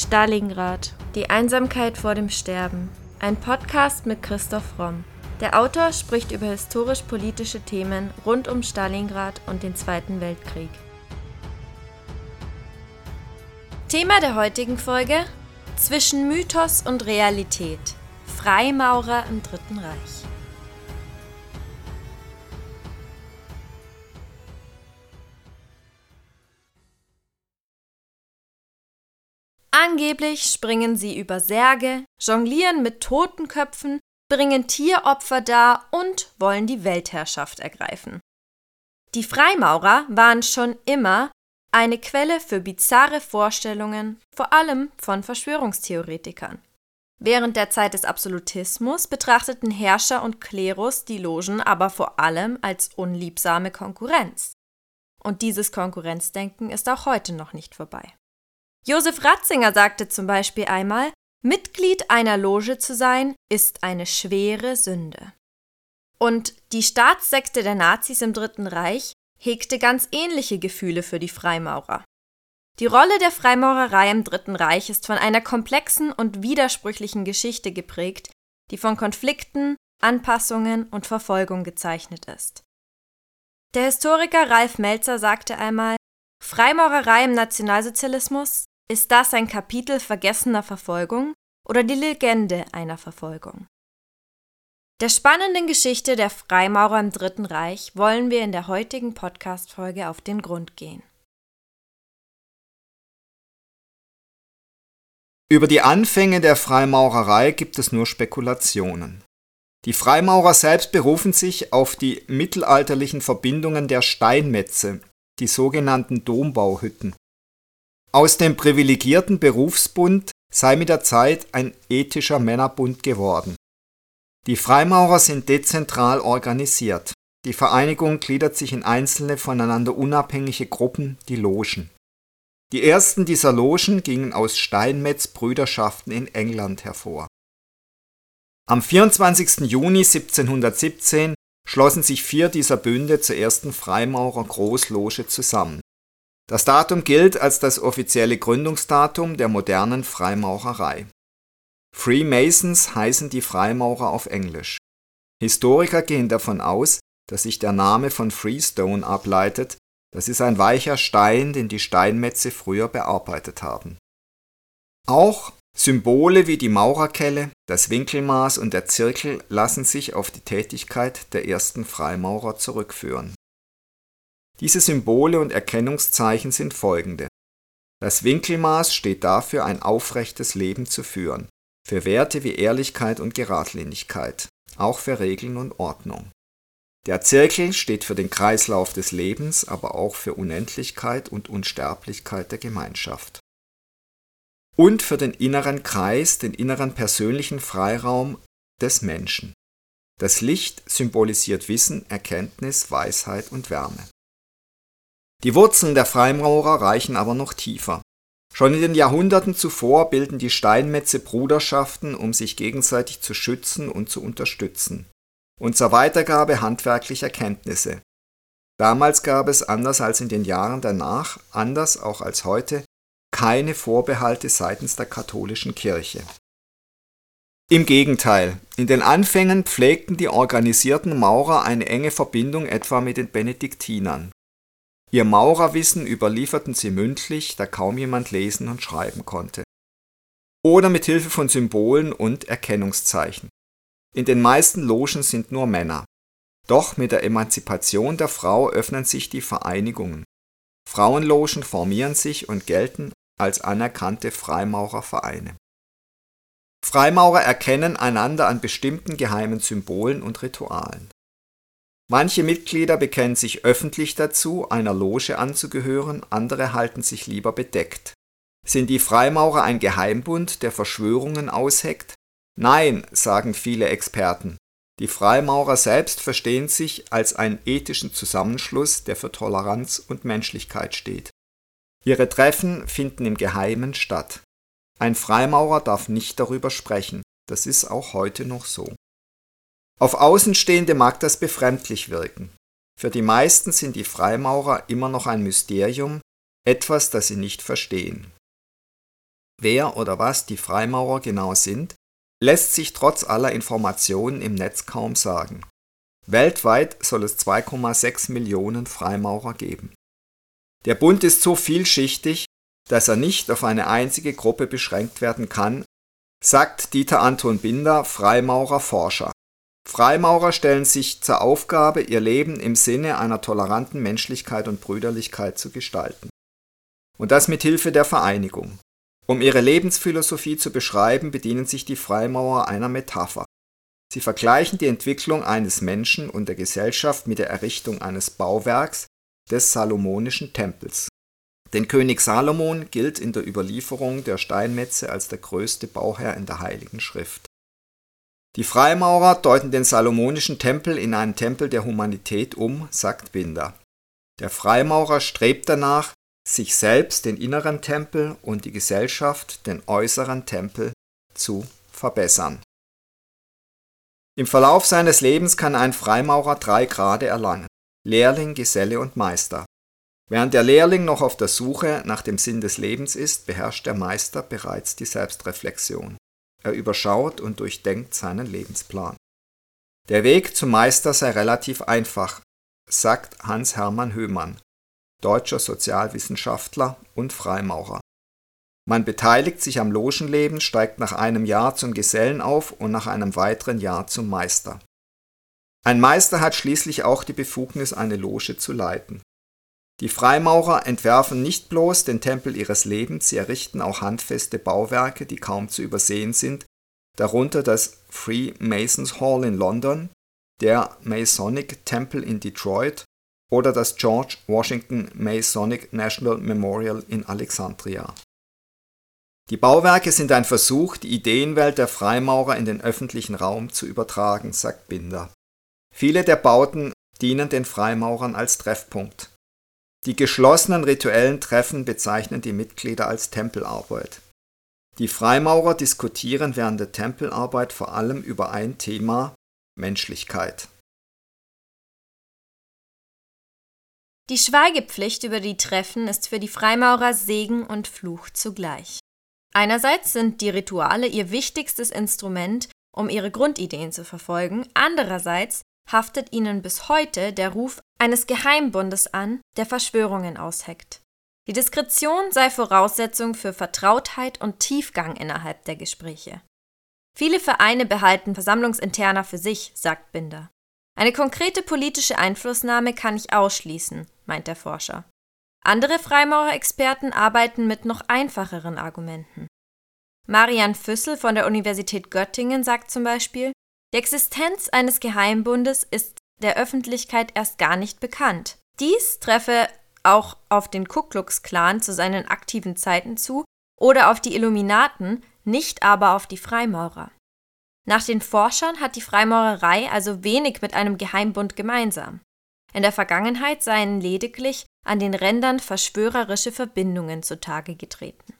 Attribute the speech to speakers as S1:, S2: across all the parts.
S1: Stalingrad. Die Einsamkeit vor dem Sterben. Ein Podcast mit Christoph Romm. Der Autor spricht über historisch-politische Themen rund um Stalingrad und den Zweiten Weltkrieg. Thema der heutigen Folge: Zwischen Mythos und Realität. Freimaurer im Dritten Reich. Angeblich springen sie über Särge, jonglieren mit Totenköpfen, bringen Tieropfer dar und wollen die Weltherrschaft ergreifen. Die Freimaurer waren schon immer eine Quelle für bizarre Vorstellungen, vor allem von Verschwörungstheoretikern. Während der Zeit des Absolutismus betrachteten Herrscher und Klerus die Logen aber vor allem als unliebsame Konkurrenz. Und dieses Konkurrenzdenken ist auch heute noch nicht vorbei. Josef Ratzinger sagte zum Beispiel einmal, Mitglied einer Loge zu sein, ist eine schwere Sünde. Und die Staatssekte der Nazis im Dritten Reich hegte ganz ähnliche Gefühle für die Freimaurer. Die Rolle der Freimaurerei im Dritten Reich ist von einer komplexen und widersprüchlichen Geschichte geprägt, die von Konflikten, Anpassungen und Verfolgung gezeichnet ist. Der Historiker Ralf Melzer sagte einmal, Freimaurerei im Nationalsozialismus ist das ein Kapitel vergessener Verfolgung oder die Legende einer Verfolgung? Der spannenden Geschichte der Freimaurer im Dritten Reich wollen wir in der heutigen Podcast-Folge auf den Grund gehen.
S2: Über die Anfänge der Freimaurerei gibt es nur Spekulationen. Die Freimaurer selbst berufen sich auf die mittelalterlichen Verbindungen der Steinmetze, die sogenannten Dombauhütten. Aus dem privilegierten Berufsbund sei mit der Zeit ein ethischer Männerbund geworden. Die Freimaurer sind dezentral organisiert. Die Vereinigung gliedert sich in einzelne voneinander unabhängige Gruppen, die Logen. Die ersten dieser Logen gingen aus Steinmetz-Brüderschaften in England hervor. Am 24. Juni 1717 schlossen sich vier dieser Bünde zur ersten Freimaurer Großloge zusammen. Das Datum gilt als das offizielle Gründungsdatum der modernen Freimaurerei. Freemasons heißen die Freimaurer auf Englisch. Historiker gehen davon aus, dass sich der Name von Freestone ableitet, das ist ein weicher Stein, den die Steinmetze früher bearbeitet haben. Auch Symbole wie die Maurerkelle, das Winkelmaß und der Zirkel lassen sich auf die Tätigkeit der ersten Freimaurer zurückführen diese Symbole und Erkennungszeichen sind folgende: Das Winkelmaß steht dafür, ein aufrechtes Leben zu führen, für Werte wie Ehrlichkeit und Geradlinigkeit, auch für Regeln und Ordnung. Der Zirkel steht für den Kreislauf des Lebens, aber auch für Unendlichkeit und Unsterblichkeit der Gemeinschaft. Und für den inneren Kreis, den inneren persönlichen Freiraum des Menschen. Das Licht symbolisiert Wissen, Erkenntnis, Weisheit und Wärme. Die Wurzeln der Freimaurer reichen aber noch tiefer. Schon in den Jahrhunderten zuvor bilden die Steinmetze Bruderschaften, um sich gegenseitig zu schützen und zu unterstützen und zur Weitergabe handwerklicher Kenntnisse. Damals gab es, anders als in den Jahren danach, anders auch als heute, keine Vorbehalte seitens der katholischen Kirche. Im Gegenteil, in den Anfängen pflegten die organisierten Maurer eine enge Verbindung etwa mit den Benediktinern. Ihr Maurerwissen überlieferten sie mündlich, da kaum jemand lesen und schreiben konnte. Oder mit Hilfe von Symbolen und Erkennungszeichen. In den meisten Logen sind nur Männer. Doch mit der Emanzipation der Frau öffnen sich die Vereinigungen. Frauenlogen formieren sich und gelten als anerkannte Freimaurervereine. Freimaurer erkennen einander an bestimmten geheimen Symbolen und Ritualen. Manche Mitglieder bekennen sich öffentlich dazu, einer Loge anzugehören, andere halten sich lieber bedeckt. Sind die Freimaurer ein Geheimbund, der Verschwörungen ausheckt? Nein, sagen viele Experten. Die Freimaurer selbst verstehen sich als einen ethischen Zusammenschluss, der für Toleranz und Menschlichkeit steht. Ihre Treffen finden im Geheimen statt. Ein Freimaurer darf nicht darüber sprechen, das ist auch heute noch so. Auf Außenstehende mag das befremdlich wirken. Für die meisten sind die Freimaurer immer noch ein Mysterium, etwas, das sie nicht verstehen. Wer oder was die Freimaurer genau sind, lässt sich trotz aller Informationen im Netz kaum sagen. Weltweit soll es 2,6 Millionen Freimaurer geben. Der Bund ist so vielschichtig, dass er nicht auf eine einzige Gruppe beschränkt werden kann, sagt Dieter Anton Binder, Freimaurer Forscher. Freimaurer stellen sich zur Aufgabe, ihr Leben im Sinne einer toleranten Menschlichkeit und Brüderlichkeit zu gestalten. Und das mit Hilfe der Vereinigung. Um ihre Lebensphilosophie zu beschreiben, bedienen sich die Freimaurer einer Metapher. Sie vergleichen die Entwicklung eines Menschen und der Gesellschaft mit der Errichtung eines Bauwerks des Salomonischen Tempels. Denn König Salomon gilt in der Überlieferung der Steinmetze als der größte Bauherr in der Heiligen Schrift. Die Freimaurer deuten den Salomonischen Tempel in einen Tempel der Humanität um, sagt Binder. Der Freimaurer strebt danach, sich selbst den inneren Tempel und die Gesellschaft den äußeren Tempel zu verbessern. Im Verlauf seines Lebens kann ein Freimaurer drei Grade erlangen Lehrling, Geselle und Meister. Während der Lehrling noch auf der Suche nach dem Sinn des Lebens ist, beherrscht der Meister bereits die Selbstreflexion. Er überschaut und durchdenkt seinen Lebensplan. Der Weg zum Meister sei relativ einfach, sagt Hans-Hermann Höhmann, deutscher Sozialwissenschaftler und Freimaurer. Man beteiligt sich am Logenleben, steigt nach einem Jahr zum Gesellen auf und nach einem weiteren Jahr zum Meister. Ein Meister hat schließlich auch die Befugnis, eine Loge zu leiten. Die Freimaurer entwerfen nicht bloß den Tempel ihres Lebens, sie errichten auch handfeste Bauwerke, die kaum zu übersehen sind, darunter das Freemasons Hall in London, der Masonic Temple in Detroit oder das George Washington Masonic National Memorial in Alexandria. Die Bauwerke sind ein Versuch, die Ideenwelt der Freimaurer in den öffentlichen Raum zu übertragen, sagt Binder. Viele der Bauten dienen den Freimaurern als Treffpunkt. Die geschlossenen rituellen Treffen bezeichnen die Mitglieder als Tempelarbeit. Die Freimaurer diskutieren während der Tempelarbeit vor allem über ein Thema Menschlichkeit.
S1: Die Schweigepflicht über die Treffen ist für die Freimaurer Segen und Fluch zugleich. Einerseits sind die Rituale ihr wichtigstes Instrument, um ihre Grundideen zu verfolgen, andererseits haftet ihnen bis heute der Ruf eines Geheimbundes an, der Verschwörungen ausheckt. Die Diskretion sei Voraussetzung für Vertrautheit und Tiefgang innerhalb der Gespräche. Viele Vereine behalten Versammlungsinterner für sich, sagt Binder. Eine konkrete politische Einflussnahme kann ich ausschließen, meint der Forscher. Andere Freimaurerexperten arbeiten mit noch einfacheren Argumenten. Marian Füssel von der Universität Göttingen sagt zum Beispiel, die Existenz eines Geheimbundes ist der Öffentlichkeit erst gar nicht bekannt. Dies treffe auch auf den Ku Klux Klan zu seinen aktiven Zeiten zu oder auf die Illuminaten, nicht aber auf die Freimaurer. Nach den Forschern hat die Freimaurerei also wenig mit einem Geheimbund gemeinsam. In der Vergangenheit seien lediglich an den Rändern verschwörerische Verbindungen zutage getreten.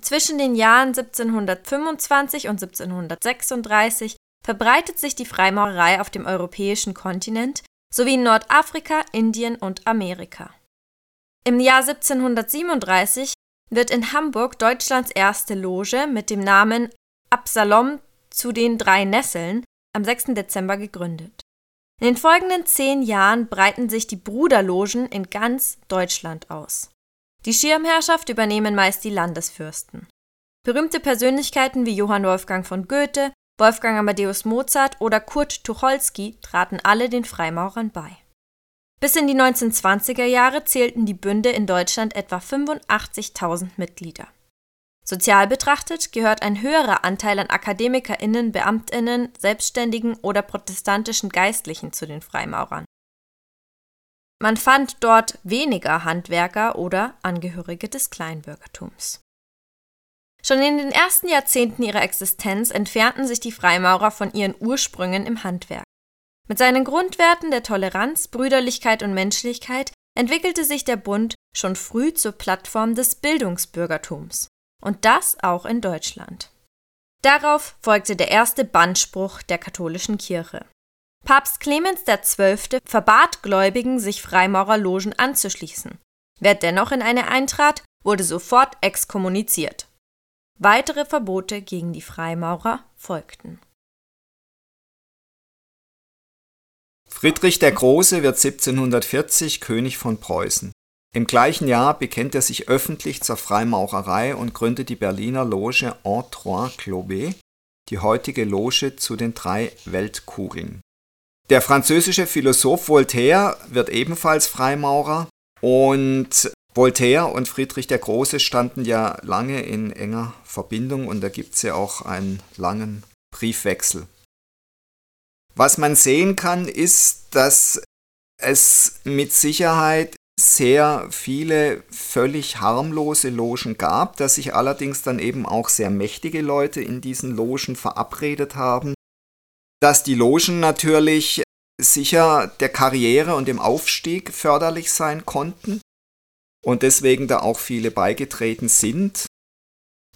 S1: Zwischen den Jahren 1725 und 1736 verbreitet sich die Freimaurerei auf dem europäischen Kontinent sowie in Nordafrika, Indien und Amerika. Im Jahr 1737 wird in Hamburg Deutschlands erste Loge mit dem Namen Absalom zu den drei Nesseln am 6. Dezember gegründet. In den folgenden zehn Jahren breiten sich die Bruderlogen in ganz Deutschland aus. Die Schirmherrschaft übernehmen meist die Landesfürsten. Berühmte Persönlichkeiten wie Johann Wolfgang von Goethe, Wolfgang Amadeus Mozart oder Kurt Tucholsky traten alle den Freimaurern bei. Bis in die 1920er Jahre zählten die Bünde in Deutschland etwa 85.000 Mitglieder. Sozial betrachtet gehört ein höherer Anteil an AkademikerInnen, BeamtInnen, Selbstständigen oder protestantischen Geistlichen zu den Freimaurern. Man fand dort weniger Handwerker oder Angehörige des Kleinbürgertums. Schon in den ersten Jahrzehnten ihrer Existenz entfernten sich die Freimaurer von ihren Ursprüngen im Handwerk. Mit seinen Grundwerten der Toleranz, Brüderlichkeit und Menschlichkeit entwickelte sich der Bund schon früh zur Plattform des Bildungsbürgertums. Und das auch in Deutschland. Darauf folgte der erste Bandspruch der katholischen Kirche. Papst Clemens XII. verbat Gläubigen, sich Freimaurerlogen anzuschließen. Wer dennoch in eine eintrat, wurde sofort exkommuniziert. Weitere Verbote gegen die Freimaurer folgten.
S2: Friedrich der Große wird 1740 König von Preußen. Im gleichen Jahr bekennt er sich öffentlich zur Freimaurerei und gründet die Berliner Loge En Trois Clobés, die heutige Loge zu den drei Weltkugeln. Der französische Philosoph Voltaire wird ebenfalls Freimaurer und Voltaire und Friedrich der Große standen ja lange in enger Verbindung und da gibt es ja auch einen langen Briefwechsel. Was man sehen kann, ist, dass es mit Sicherheit sehr viele völlig harmlose Logen gab, dass sich allerdings dann eben auch sehr mächtige Leute in diesen Logen verabredet haben, dass die Logen natürlich sicher der Karriere und dem Aufstieg förderlich sein konnten und deswegen da auch viele beigetreten sind.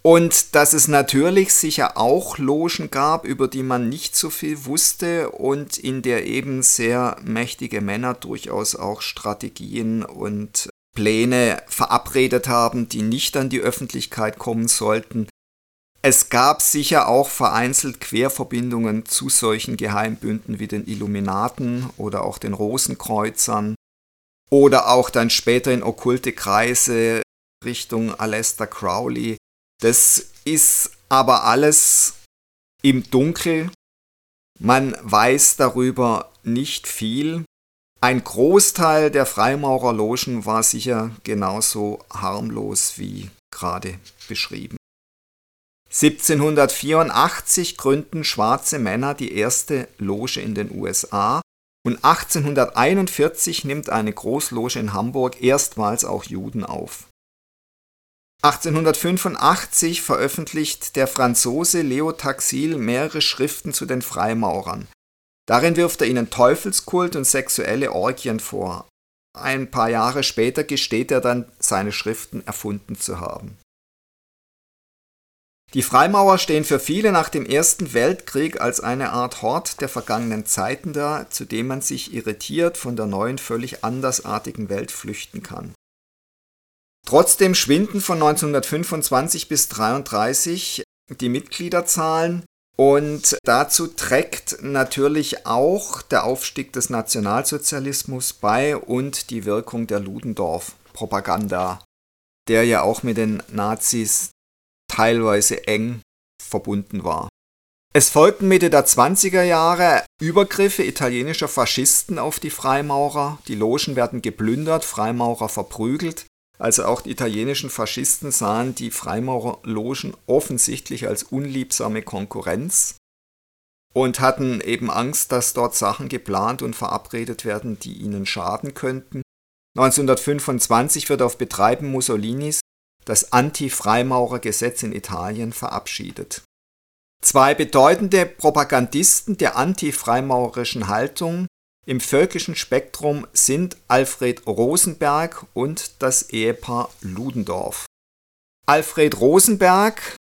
S2: Und dass es natürlich sicher auch Logen gab, über die man nicht so viel wusste und in der eben sehr mächtige Männer durchaus auch Strategien und Pläne verabredet haben, die nicht an die Öffentlichkeit kommen sollten. Es gab sicher auch vereinzelt Querverbindungen zu solchen Geheimbünden wie den Illuminaten oder auch den Rosenkreuzern oder auch dann später in okkulte Kreise Richtung Aleister Crowley. Das ist aber alles im Dunkel. Man weiß darüber nicht viel. Ein Großteil der Freimaurerlogen war sicher genauso harmlos wie gerade beschrieben. 1784 gründen schwarze Männer die erste Loge in den USA und 1841 nimmt eine Großloge in Hamburg erstmals auch Juden auf. 1885 veröffentlicht der Franzose Leo Taxil mehrere Schriften zu den Freimaurern. Darin wirft er ihnen Teufelskult und sexuelle Orgien vor. Ein paar Jahre später gesteht er dann, seine Schriften erfunden zu haben. Die Freimaurer stehen für viele nach dem Ersten Weltkrieg als eine Art Hort der vergangenen Zeiten da, zu dem man sich irritiert von der neuen, völlig andersartigen Welt flüchten kann. Trotzdem schwinden von 1925 bis 1933 die Mitgliederzahlen und dazu trägt natürlich auch der Aufstieg des Nationalsozialismus bei und die Wirkung der Ludendorff-Propaganda, der ja auch mit den Nazis teilweise eng verbunden war. Es folgten Mitte der 20er Jahre Übergriffe italienischer Faschisten auf die Freimaurer, die Logen werden geplündert, Freimaurer verprügelt, also auch die italienischen Faschisten sahen die Freimaurerlogen offensichtlich als unliebsame Konkurrenz und hatten eben Angst, dass dort Sachen geplant und verabredet werden, die ihnen schaden könnten. 1925 wird auf Betreiben Mussolinis das Anti-Freimaurergesetz in Italien verabschiedet. Zwei bedeutende Propagandisten der anti-freimaurerischen Haltung im völkischen Spektrum sind Alfred Rosenberg und das Ehepaar Ludendorff. Alfred Rosenberg,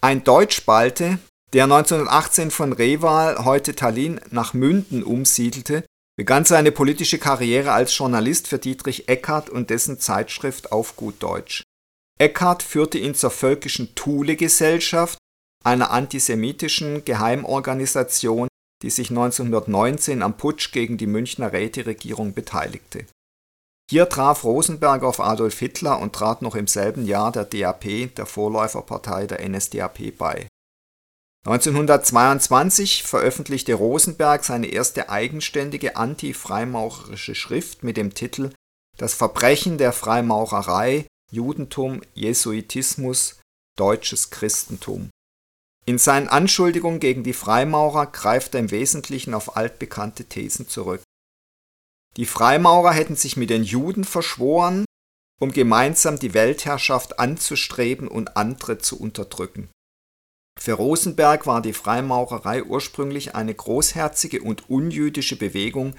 S2: ein Deutschbalte, der 1918 von Reval, heute Tallinn, nach Münden umsiedelte, begann seine politische Karriere als Journalist für Dietrich Eckart und dessen Zeitschrift Auf gut Deutsch. Eckart führte ihn zur völkischen Thule-Gesellschaft, einer antisemitischen Geheimorganisation, die sich 1919 am Putsch gegen die Münchner Räteregierung beteiligte. Hier traf Rosenberg auf Adolf Hitler und trat noch im selben Jahr der DAP, der Vorläuferpartei der NSDAP, bei. 1922 veröffentlichte Rosenberg seine erste eigenständige anti-freimaurerische Schrift mit dem Titel Das Verbrechen der Freimaurerei Judentum, Jesuitismus, deutsches Christentum. In seinen Anschuldigungen gegen die Freimaurer greift er im Wesentlichen auf altbekannte Thesen zurück. Die Freimaurer hätten sich mit den Juden verschworen, um gemeinsam die Weltherrschaft anzustreben und andere zu unterdrücken. Für Rosenberg war die Freimaurerei ursprünglich eine großherzige und unjüdische Bewegung,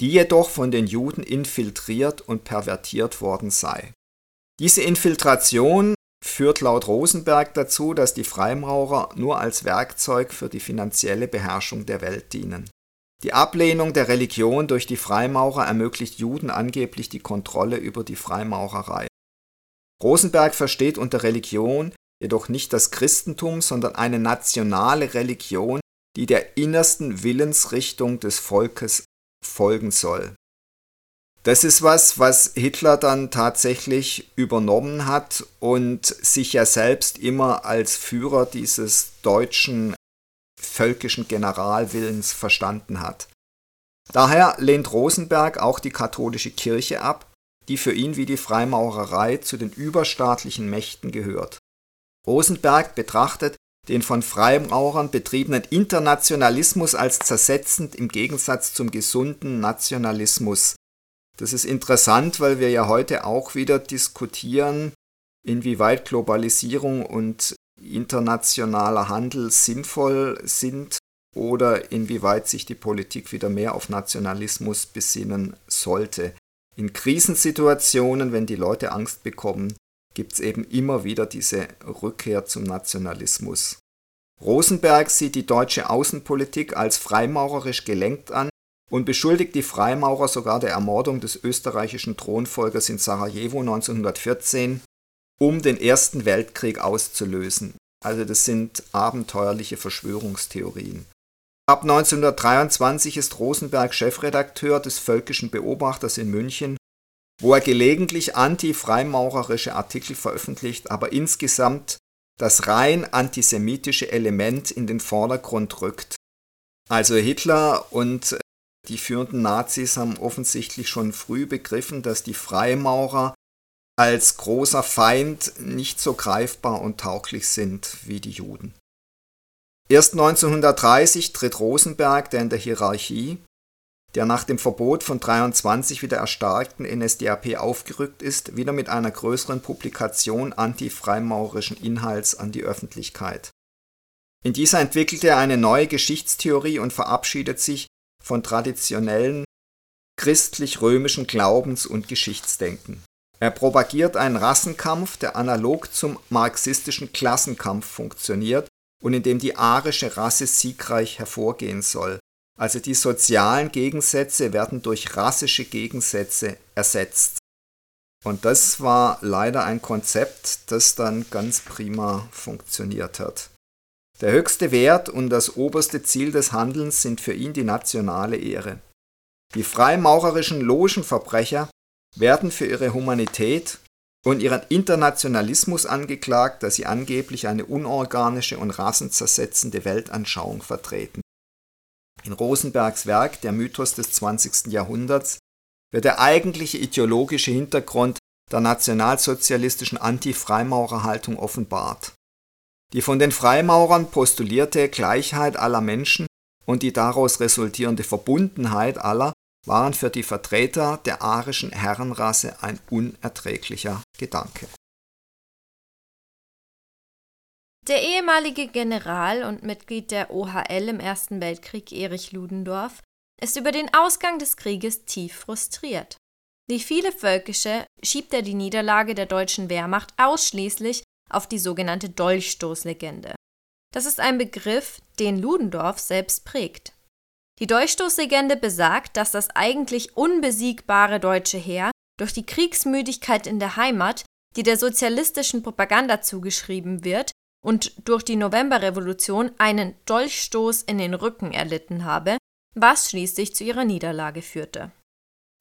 S2: die jedoch von den Juden infiltriert und pervertiert worden sei diese Infiltration führt laut Rosenberg dazu, dass die Freimaurer nur als Werkzeug für die finanzielle Beherrschung der Welt dienen. Die Ablehnung der Religion durch die Freimaurer ermöglicht Juden angeblich die Kontrolle über die Freimaurerei. Rosenberg versteht unter Religion jedoch nicht das Christentum, sondern eine nationale Religion, die der innersten Willensrichtung des Volkes folgen soll. Das ist was, was Hitler dann tatsächlich übernommen hat und sich ja selbst immer als Führer dieses deutschen völkischen Generalwillens verstanden hat. Daher lehnt Rosenberg auch die katholische Kirche ab, die für ihn wie die Freimaurerei zu den überstaatlichen Mächten gehört. Rosenberg betrachtet den von Freimaurern betriebenen Internationalismus als zersetzend im Gegensatz zum gesunden Nationalismus. Das ist interessant, weil wir ja heute auch wieder diskutieren, inwieweit Globalisierung und internationaler Handel sinnvoll sind oder inwieweit sich die Politik wieder mehr auf Nationalismus besinnen sollte. In Krisensituationen, wenn die Leute Angst bekommen, gibt es eben immer wieder diese Rückkehr zum Nationalismus. Rosenberg sieht die deutsche Außenpolitik als freimaurerisch gelenkt an und beschuldigt die Freimaurer sogar der Ermordung des österreichischen Thronfolgers in Sarajevo 1914, um den Ersten Weltkrieg auszulösen. Also das sind abenteuerliche Verschwörungstheorien. Ab 1923 ist Rosenberg Chefredakteur des Völkischen Beobachters in München wo er gelegentlich anti-freimaurerische Artikel veröffentlicht, aber insgesamt das rein antisemitische Element in den Vordergrund rückt. Also Hitler und die führenden Nazis haben offensichtlich schon früh begriffen, dass die Freimaurer als großer Feind nicht so greifbar und tauglich sind wie die Juden. Erst 1930 tritt Rosenberg, der in der Hierarchie der nach dem Verbot von 23 wieder erstarkten NSDAP aufgerückt ist, wieder mit einer größeren Publikation anti-freimaurerischen Inhalts an die Öffentlichkeit. In dieser entwickelt er eine neue Geschichtstheorie und verabschiedet sich von traditionellen christlich-römischen Glaubens- und Geschichtsdenken. Er propagiert einen Rassenkampf, der analog zum marxistischen Klassenkampf funktioniert und in dem die arische Rasse siegreich hervorgehen soll also die sozialen Gegensätze werden durch rassische Gegensätze ersetzt. Und das war leider ein Konzept, das dann ganz prima funktioniert hat. Der höchste Wert und das oberste Ziel des Handelns sind für ihn die nationale Ehre. Die freimaurerischen Logenverbrecher werden für ihre Humanität und ihren Internationalismus angeklagt, dass sie angeblich eine unorganische und rassenzersetzende Weltanschauung vertreten. In Rosenbergs Werk Der Mythos des 20. Jahrhunderts wird der eigentliche ideologische Hintergrund der nationalsozialistischen Anti-Freimaurerhaltung offenbart. Die von den Freimaurern postulierte Gleichheit aller Menschen und die daraus resultierende Verbundenheit aller waren für die Vertreter der arischen Herrenrasse ein unerträglicher Gedanke.
S1: Der ehemalige General und Mitglied der OHL im Ersten Weltkrieg Erich Ludendorff ist über den Ausgang des Krieges tief frustriert. Wie viele Völkische schiebt er die Niederlage der deutschen Wehrmacht ausschließlich auf die sogenannte Dolchstoßlegende. Das ist ein Begriff, den Ludendorff selbst prägt. Die Dolchstoßlegende besagt, dass das eigentlich unbesiegbare deutsche Heer durch die Kriegsmüdigkeit in der Heimat, die der sozialistischen Propaganda zugeschrieben wird, und durch die Novemberrevolution einen Dolchstoß in den Rücken erlitten habe, was schließlich zu ihrer Niederlage führte.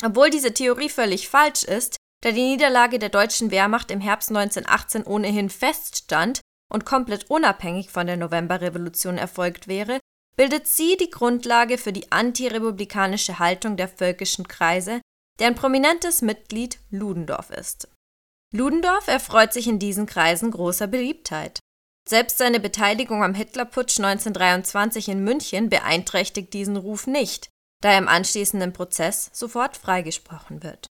S1: Obwohl diese Theorie völlig falsch ist, da die Niederlage der deutschen Wehrmacht im Herbst 1918 ohnehin feststand und komplett unabhängig von der Novemberrevolution erfolgt wäre, bildet sie die Grundlage für die antirepublikanische Haltung der völkischen Kreise, deren prominentes Mitglied Ludendorff ist. Ludendorff erfreut sich in diesen Kreisen großer Beliebtheit. Selbst seine Beteiligung am Hitlerputsch 1923 in München beeinträchtigt diesen Ruf nicht, da er im anschließenden Prozess sofort freigesprochen wird.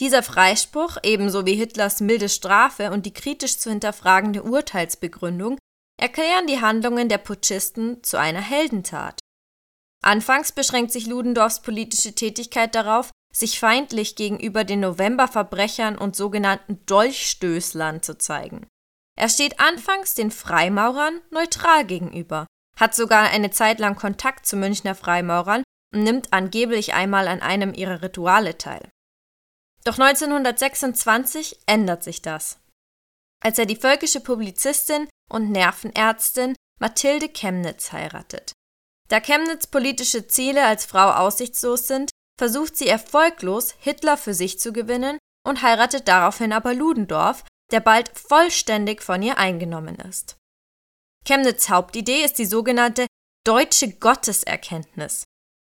S1: Dieser Freispruch, ebenso wie Hitlers milde Strafe und die kritisch zu hinterfragende Urteilsbegründung, erklären die Handlungen der Putschisten zu einer Heldentat. Anfangs beschränkt sich Ludendorffs politische Tätigkeit darauf, sich feindlich gegenüber den Novemberverbrechern und sogenannten Dolchstößlern zu zeigen. Er steht anfangs den Freimaurern neutral gegenüber, hat sogar eine Zeit lang Kontakt zu Münchner Freimaurern und nimmt angeblich einmal an einem ihrer Rituale teil. Doch 1926 ändert sich das. als er die völkische Publizistin und Nervenärztin Mathilde Chemnitz heiratet. Da Chemnitz politische Ziele als Frau aussichtslos sind, versucht sie erfolglos, Hitler für sich zu gewinnen und heiratet daraufhin aber Ludendorff, der bald vollständig von ihr eingenommen ist. Chemnitz Hauptidee ist die sogenannte deutsche Gotteserkenntnis,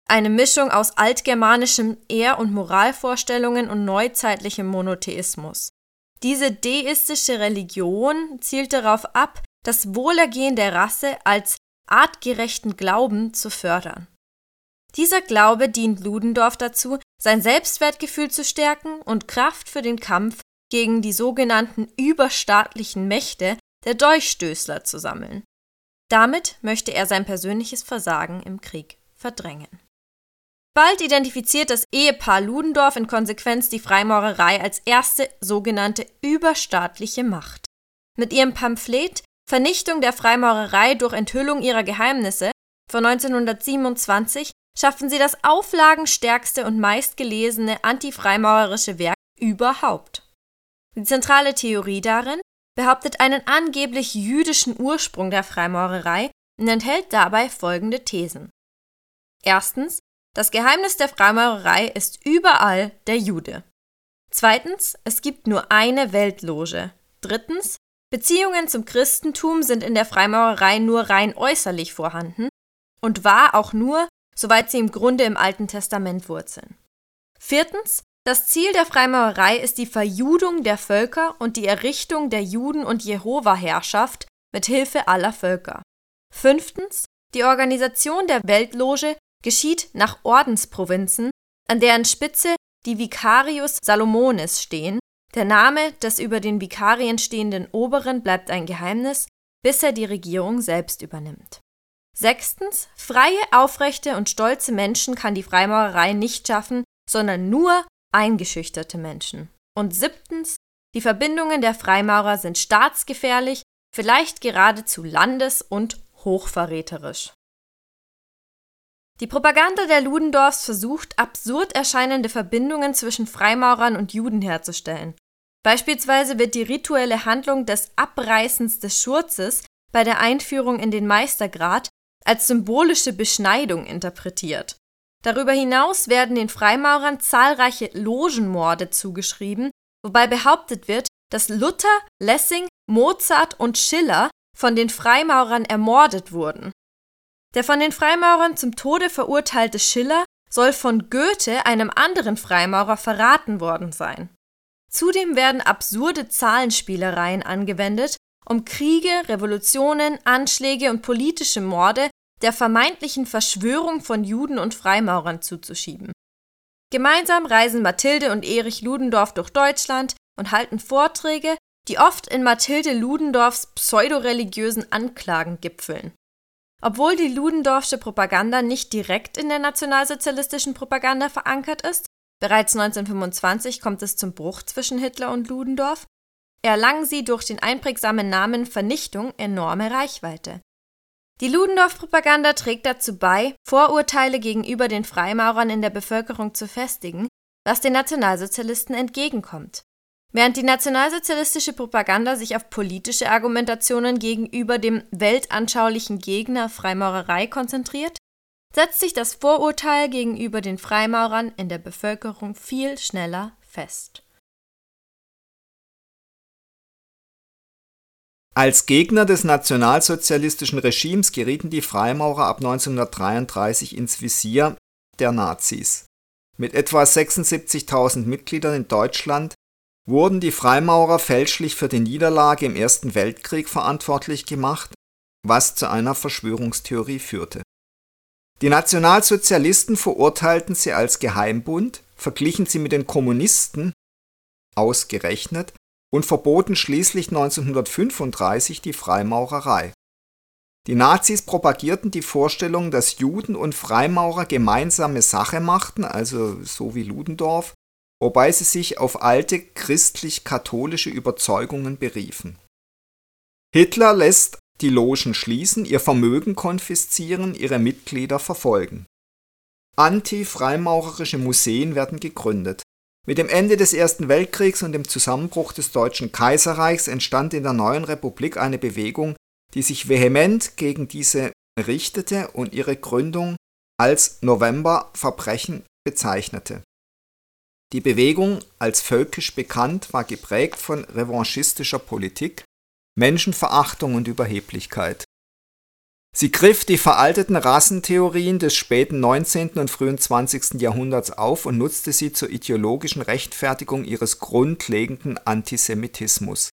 S1: eine Mischung aus altgermanischem Ehr- und Moralvorstellungen und neuzeitlichem Monotheismus. Diese deistische Religion zielt darauf ab, das Wohlergehen der Rasse als artgerechten Glauben zu fördern. Dieser Glaube dient Ludendorff dazu, sein Selbstwertgefühl zu stärken und Kraft für den Kampf gegen die sogenannten überstaatlichen Mächte der Dolchstößler zu sammeln. Damit möchte er sein persönliches Versagen im Krieg verdrängen. Bald identifiziert das Ehepaar Ludendorff in Konsequenz die Freimaurerei als erste sogenannte überstaatliche Macht. Mit ihrem Pamphlet Vernichtung der Freimaurerei durch Enthüllung ihrer Geheimnisse von 1927 schaffen sie das auflagenstärkste und meistgelesene antifreimaurerische Werk überhaupt. Die zentrale Theorie darin behauptet einen angeblich jüdischen Ursprung der Freimaurerei und enthält dabei folgende Thesen. Erstens, das Geheimnis der Freimaurerei ist überall der Jude. Zweitens, es gibt nur eine Weltloge. Drittens, Beziehungen zum Christentum sind in der Freimaurerei nur rein äußerlich vorhanden und war auch nur, soweit sie im Grunde im Alten Testament wurzeln. Viertens, das Ziel der Freimaurerei ist die Verjudung der Völker und die Errichtung der Juden- und Jehova-Herrschaft mit Hilfe aller Völker. Fünftens, die Organisation der Weltloge geschieht nach Ordensprovinzen, an deren Spitze die Vicarius Salomonis stehen der Name des über den Vikarien stehenden Oberen bleibt ein Geheimnis, bis er die Regierung selbst übernimmt. Sechstens, freie, aufrechte und stolze Menschen kann die Freimaurerei nicht schaffen, sondern nur eingeschüchterte Menschen. Und siebtens, die Verbindungen der Freimaurer sind staatsgefährlich, vielleicht geradezu landes- und hochverräterisch. Die Propaganda der Ludendorffs versucht, absurd erscheinende Verbindungen zwischen Freimaurern und Juden herzustellen Beispielsweise wird die rituelle Handlung des Abreißens des Schurzes bei der Einführung in den Meistergrad als symbolische Beschneidung interpretiert. Darüber hinaus werden den Freimaurern zahlreiche Logenmorde zugeschrieben, wobei behauptet wird, dass Luther, Lessing, Mozart und Schiller von den Freimaurern ermordet wurden. Der von den Freimaurern zum Tode verurteilte Schiller soll von Goethe, einem anderen Freimaurer, verraten worden sein. Zudem werden absurde Zahlenspielereien angewendet, um Kriege, Revolutionen, Anschläge und politische Morde der vermeintlichen Verschwörung von Juden und Freimaurern zuzuschieben. Gemeinsam reisen Mathilde und Erich Ludendorff durch Deutschland und halten Vorträge, die oft in Mathilde Ludendorffs pseudoreligiösen Anklagen gipfeln. Obwohl die Ludendorffsche Propaganda nicht direkt in der nationalsozialistischen Propaganda verankert ist, Bereits 1925 kommt es zum Bruch zwischen Hitler und Ludendorff, erlangen sie durch den einprägsamen Namen Vernichtung enorme Reichweite. Die Ludendorff-Propaganda trägt dazu bei, Vorurteile gegenüber den Freimaurern in der Bevölkerung zu festigen, was den Nationalsozialisten entgegenkommt. Während die nationalsozialistische Propaganda sich auf politische Argumentationen gegenüber dem weltanschaulichen Gegner Freimaurerei konzentriert, setzt sich das Vorurteil gegenüber den Freimaurern in der Bevölkerung viel schneller fest.
S2: Als Gegner des nationalsozialistischen Regimes gerieten die Freimaurer ab 1933 ins Visier der Nazis. Mit etwa 76.000 Mitgliedern in Deutschland wurden die Freimaurer fälschlich für die Niederlage im Ersten Weltkrieg verantwortlich gemacht, was zu einer Verschwörungstheorie führte die Nationalsozialisten verurteilten sie als Geheimbund, verglichen sie mit den Kommunisten ausgerechnet und verboten schließlich 1935 die Freimaurerei. Die Nazis propagierten die Vorstellung, dass Juden und Freimaurer gemeinsame Sache machten, also so wie Ludendorff, wobei sie sich auf alte christlich-katholische Überzeugungen beriefen. Hitler lässt die Logen schließen, ihr Vermögen konfiszieren, ihre Mitglieder verfolgen. Anti-freimaurerische Museen werden gegründet. Mit dem Ende des Ersten Weltkriegs und dem Zusammenbruch des Deutschen Kaiserreichs entstand in der neuen Republik eine Bewegung, die sich vehement gegen diese richtete und ihre Gründung als Novemberverbrechen bezeichnete. Die Bewegung, als völkisch bekannt, war geprägt von revanchistischer Politik, Menschenverachtung und Überheblichkeit. Sie griff die veralteten Rassentheorien des späten 19. und frühen 20. Jahrhunderts auf und nutzte sie zur ideologischen Rechtfertigung ihres grundlegenden Antisemitismus.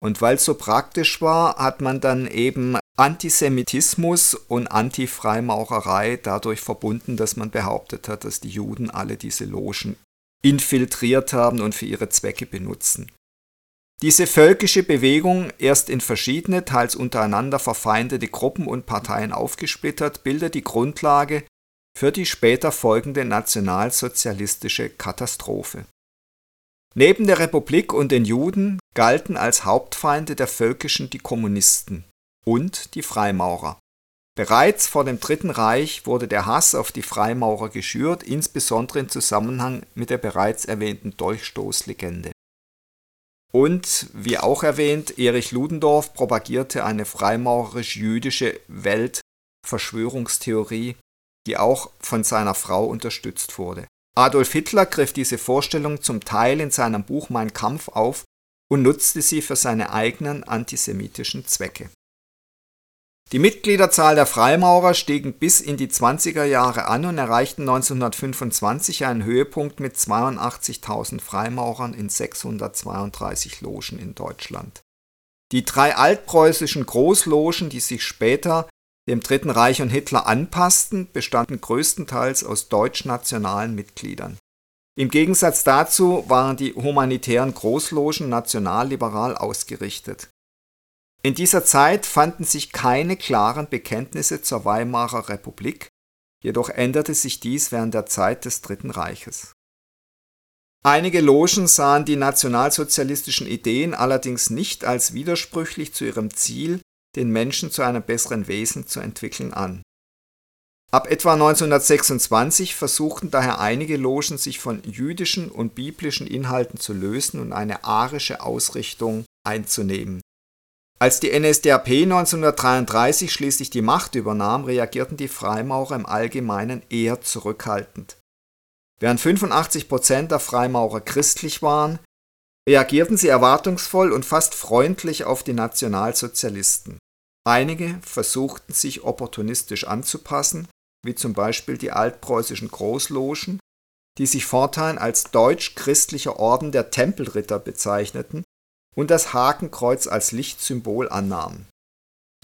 S2: Und weil es so praktisch war, hat man dann eben Antisemitismus und Antifreimaurerei dadurch verbunden, dass man behauptet hat, dass die Juden alle diese Logen infiltriert haben und für ihre Zwecke benutzen. Diese völkische Bewegung, erst in verschiedene, teils untereinander verfeindete Gruppen und Parteien aufgesplittert, bildet die Grundlage für die später folgende nationalsozialistische Katastrophe. Neben der Republik und den Juden galten als Hauptfeinde der Völkischen die Kommunisten und die Freimaurer. Bereits vor dem Dritten Reich wurde der Hass auf die Freimaurer geschürt, insbesondere im Zusammenhang mit der bereits erwähnten Dolchstoßlegende. Und, wie auch erwähnt, Erich Ludendorff propagierte eine freimaurerisch-jüdische Weltverschwörungstheorie, die auch von seiner Frau unterstützt wurde. Adolf Hitler griff diese Vorstellung zum Teil in seinem Buch Mein Kampf auf und nutzte sie für seine eigenen antisemitischen Zwecke die Mitgliederzahl der Freimaurer stiegen bis in die 20er Jahre an und erreichten 1925 einen Höhepunkt mit 82.000 Freimaurern in 632 Logen in Deutschland. Die drei altpreußischen Großlogen, die sich später dem Dritten Reich und Hitler anpassten, bestanden größtenteils aus deutschnationalen Mitgliedern. Im Gegensatz dazu waren die humanitären Großlogen nationalliberal ausgerichtet in dieser Zeit fanden sich keine klaren Bekenntnisse zur Weimarer Republik, jedoch änderte sich dies während der Zeit des Dritten Reiches. Einige Logen sahen die nationalsozialistischen Ideen allerdings nicht als widersprüchlich zu ihrem Ziel, den Menschen zu einem besseren Wesen zu entwickeln an. Ab etwa 1926 versuchten daher einige Logen sich von jüdischen und biblischen Inhalten zu lösen und eine arische Ausrichtung einzunehmen als die NSDAP 1933 schließlich die Macht übernahm, reagierten die Freimaurer im Allgemeinen eher zurückhaltend. Während 85 Prozent der Freimaurer christlich waren, reagierten sie erwartungsvoll und fast freundlich auf die Nationalsozialisten. Einige versuchten sich opportunistisch anzupassen, wie zum Beispiel die altpreußischen Großlogen, die sich fortan als deutsch-christlicher Orden der Tempelritter bezeichneten und das Hakenkreuz als Lichtsymbol annahmen.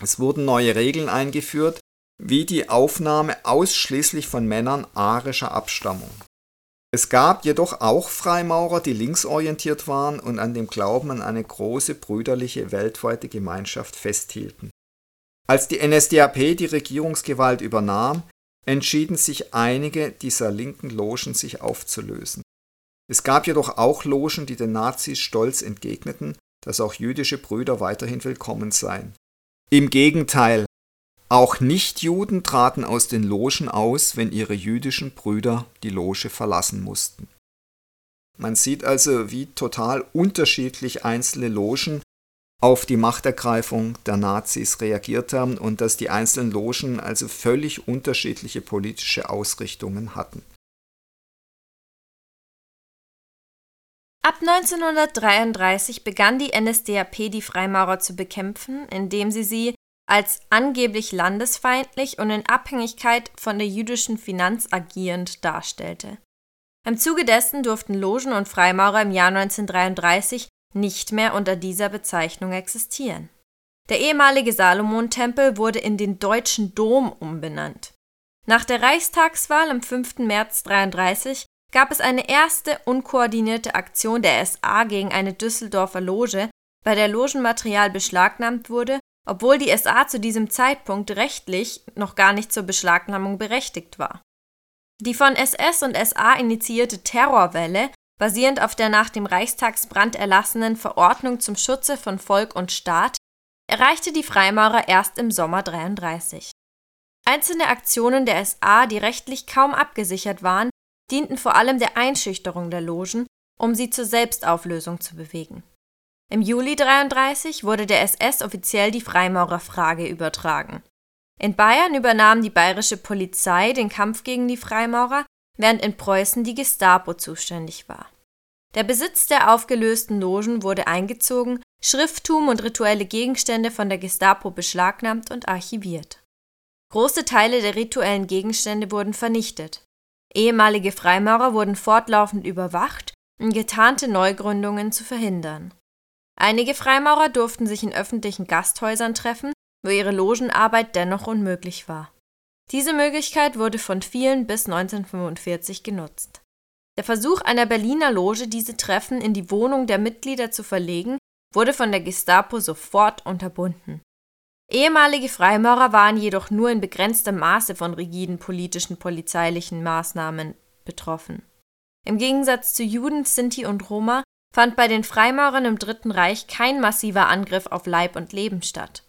S2: Es wurden neue Regeln eingeführt, wie die Aufnahme ausschließlich von Männern arischer Abstammung. Es gab jedoch auch Freimaurer, die linksorientiert waren und an dem Glauben an eine große brüderliche weltweite Gemeinschaft festhielten. Als die NSDAP die Regierungsgewalt übernahm, entschieden sich einige dieser linken Logen sich aufzulösen. Es gab jedoch auch Logen, die den Nazis stolz entgegneten, dass auch jüdische Brüder weiterhin willkommen seien. Im Gegenteil, auch Nichtjuden traten aus den Logen aus, wenn ihre jüdischen Brüder die Loge verlassen mussten. Man sieht also, wie total unterschiedlich einzelne Logen auf die Machtergreifung der Nazis reagiert haben und dass die einzelnen Logen also völlig unterschiedliche politische Ausrichtungen hatten.
S1: Ab 1933 begann die NSDAP die Freimaurer zu bekämpfen, indem sie sie als angeblich landesfeindlich und in Abhängigkeit von der jüdischen Finanz agierend darstellte. Im Zuge dessen durften Logen und Freimaurer im Jahr 1933 nicht mehr unter dieser Bezeichnung existieren. Der ehemalige Salomon-Tempel wurde in den Deutschen Dom umbenannt. Nach der Reichstagswahl am 5. März 1933 gab es eine erste unkoordinierte Aktion der SA gegen eine Düsseldorfer Loge, bei der Logenmaterial beschlagnahmt wurde, obwohl die SA zu diesem Zeitpunkt rechtlich noch gar nicht zur Beschlagnahmung berechtigt war. Die von SS und SA initiierte Terrorwelle, basierend auf der nach dem Reichstagsbrand erlassenen Verordnung zum Schutze von Volk und Staat, erreichte die Freimaurer erst im Sommer 33. Einzelne Aktionen der SA, die rechtlich kaum abgesichert waren, dienten vor allem der Einschüchterung der Logen, um sie zur Selbstauflösung zu bewegen. Im Juli 33 wurde der SS offiziell die Freimaurerfrage übertragen. In Bayern übernahm die bayerische Polizei den Kampf gegen die Freimaurer, während in Preußen die Gestapo zuständig war. Der Besitz der aufgelösten Logen wurde eingezogen, Schrifttum und rituelle Gegenstände von der Gestapo beschlagnahmt und archiviert. Große Teile der rituellen Gegenstände wurden vernichtet. Ehemalige Freimaurer wurden fortlaufend überwacht, um getarnte Neugründungen zu verhindern. Einige Freimaurer durften sich in öffentlichen Gasthäusern treffen, wo ihre Logenarbeit dennoch unmöglich war. Diese Möglichkeit wurde von vielen bis 1945 genutzt. Der Versuch einer Berliner Loge, diese Treffen in die Wohnung der Mitglieder zu verlegen, wurde von der Gestapo sofort unterbunden. Ehemalige Freimaurer waren jedoch nur in begrenztem Maße von rigiden politischen polizeilichen Maßnahmen betroffen. Im Gegensatz zu Juden, Sinti und Roma fand bei den Freimaurern im Dritten Reich kein massiver Angriff auf Leib und Leben statt.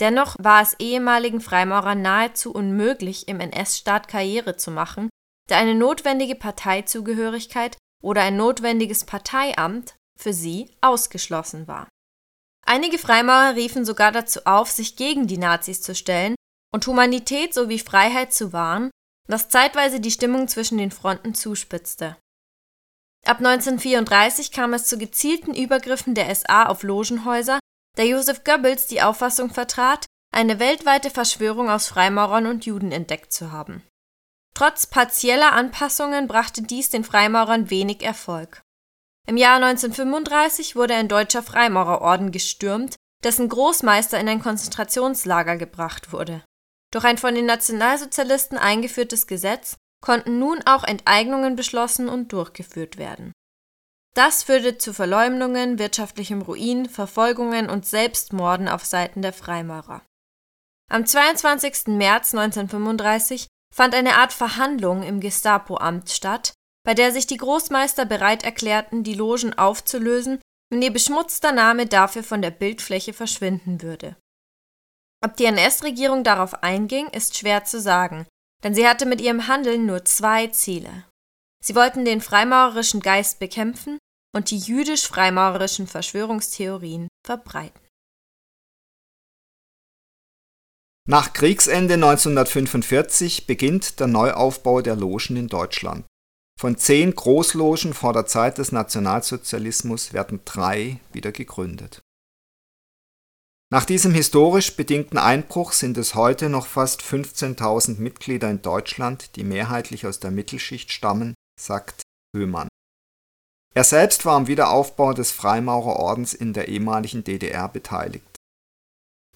S1: Dennoch war es ehemaligen Freimaurern nahezu unmöglich, im NS-Staat Karriere zu machen, da eine notwendige Parteizugehörigkeit oder ein notwendiges Parteiamt für sie ausgeschlossen war. Einige Freimaurer riefen sogar dazu auf, sich gegen die Nazis zu stellen und Humanität sowie Freiheit zu wahren, was zeitweise die Stimmung zwischen den Fronten zuspitzte. Ab 1934 kam es zu gezielten Übergriffen der SA auf Logenhäuser, da Joseph Goebbels die Auffassung vertrat, eine weltweite Verschwörung aus Freimaurern und Juden entdeckt zu haben. Trotz partieller Anpassungen brachte dies den Freimaurern wenig Erfolg. Im Jahr 1935 wurde ein deutscher Freimaurerorden gestürmt, dessen Großmeister in ein Konzentrationslager gebracht wurde. Durch ein von den Nationalsozialisten eingeführtes Gesetz konnten nun auch Enteignungen beschlossen und durchgeführt werden. Das führte zu Verleumdungen, wirtschaftlichem Ruin, Verfolgungen und Selbstmorden auf Seiten der Freimaurer. Am 22. März 1935 fand eine Art Verhandlung im Gestapo-Amt statt, bei der sich die Großmeister bereit erklärten, die Logen aufzulösen, wenn ihr beschmutzter Name dafür von der Bildfläche verschwinden würde. Ob die NS-Regierung darauf einging, ist schwer zu sagen, denn sie hatte mit ihrem Handeln nur zwei Ziele. Sie wollten den freimaurerischen Geist bekämpfen und die jüdisch-freimaurerischen Verschwörungstheorien verbreiten.
S2: Nach Kriegsende 1945 beginnt der Neuaufbau der Logen in Deutschland. Von zehn Großlogen vor der Zeit des Nationalsozialismus werden drei wieder gegründet. Nach diesem historisch bedingten Einbruch sind es heute noch fast 15.000 Mitglieder in Deutschland, die mehrheitlich aus der Mittelschicht stammen, sagt Höhmann. Er selbst war am Wiederaufbau des Freimaurerordens in der ehemaligen DDR beteiligt.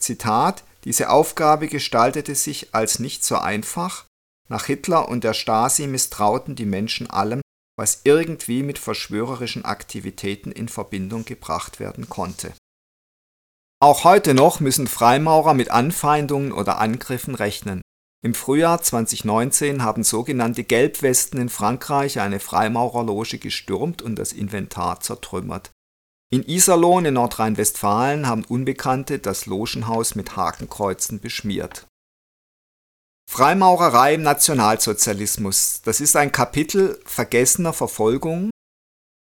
S2: Zitat: Diese Aufgabe gestaltete sich als nicht so einfach, nach Hitler und der Stasi misstrauten die Menschen allem, was irgendwie mit verschwörerischen Aktivitäten in Verbindung gebracht werden konnte. Auch heute noch müssen Freimaurer mit Anfeindungen oder Angriffen rechnen. Im Frühjahr 2019 haben sogenannte Gelbwesten in Frankreich eine Freimaurerloge gestürmt und das Inventar zertrümmert. In Iserlohn in Nordrhein-Westfalen haben Unbekannte das Logenhaus mit Hakenkreuzen beschmiert Freimaurerei im Nationalsozialismus. Das ist ein Kapitel vergessener Verfolgung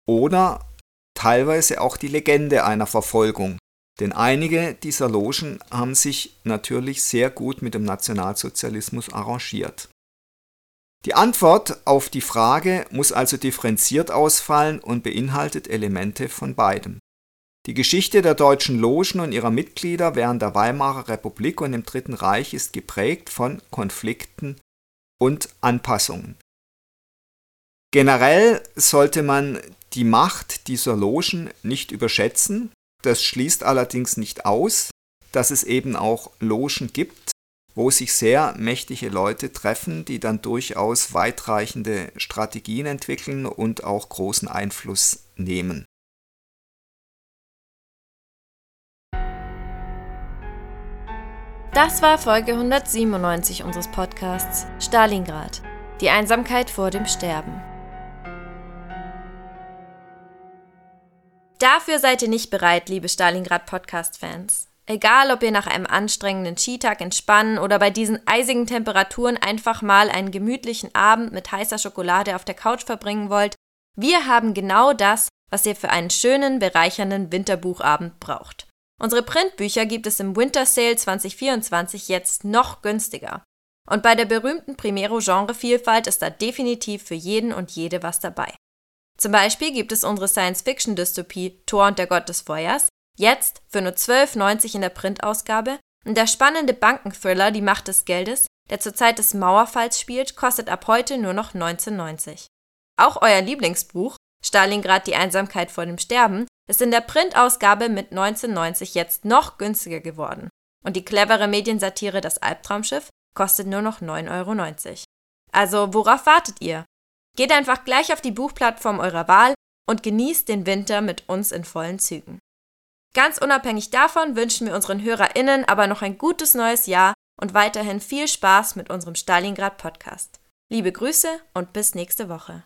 S2: oder teilweise auch die Legende einer Verfolgung. Denn einige dieser Logen haben sich natürlich sehr gut mit dem Nationalsozialismus arrangiert. Die Antwort auf die Frage muss also differenziert ausfallen und beinhaltet Elemente von beidem. Die Geschichte der deutschen Logen und ihrer Mitglieder während der Weimarer Republik und im Dritten Reich ist geprägt von Konflikten und Anpassungen. Generell sollte man die Macht dieser Logen nicht überschätzen. Das schließt allerdings nicht aus, dass es eben auch Logen gibt, wo sich sehr mächtige Leute treffen, die dann durchaus weitreichende Strategien entwickeln und auch großen Einfluss nehmen.
S1: Das war Folge 197 unseres Podcasts Stalingrad. Die Einsamkeit vor dem Sterben. Dafür seid ihr nicht bereit, liebe Stalingrad-Podcast-Fans. Egal, ob ihr nach einem anstrengenden Skitag entspannen oder bei diesen eisigen Temperaturen einfach mal einen gemütlichen Abend mit heißer Schokolade auf der Couch verbringen wollt, Wir haben genau das, was ihr für einen schönen, bereichernden Winterbuchabend braucht. Unsere Printbücher gibt es im Winter Sale 2024 jetzt noch günstiger. Und bei der berühmten Primero-Genre-Vielfalt ist da definitiv für jeden und jede was dabei. Zum Beispiel gibt es unsere Science-Fiction-Dystopie Thor und der Gott des Feuers jetzt für nur 12,90 in der Printausgabe und der spannende Bankenthriller Die Macht des Geldes, der zur Zeit des Mauerfalls spielt, kostet ab heute nur noch 19,90. Auch euer Lieblingsbuch Stalingrad die Einsamkeit vor dem Sterben ist in der Printausgabe mit 1990 jetzt noch günstiger geworden. Und die clevere Mediensatire Das Albtraumschiff kostet nur noch 9,90 Euro. Also worauf wartet ihr? Geht einfach gleich auf die Buchplattform eurer Wahl und genießt den Winter mit uns in vollen Zügen. Ganz unabhängig davon wünschen wir unseren HörerInnen aber noch ein gutes neues Jahr und weiterhin viel Spaß mit unserem Stalingrad Podcast. Liebe Grüße und bis nächste Woche.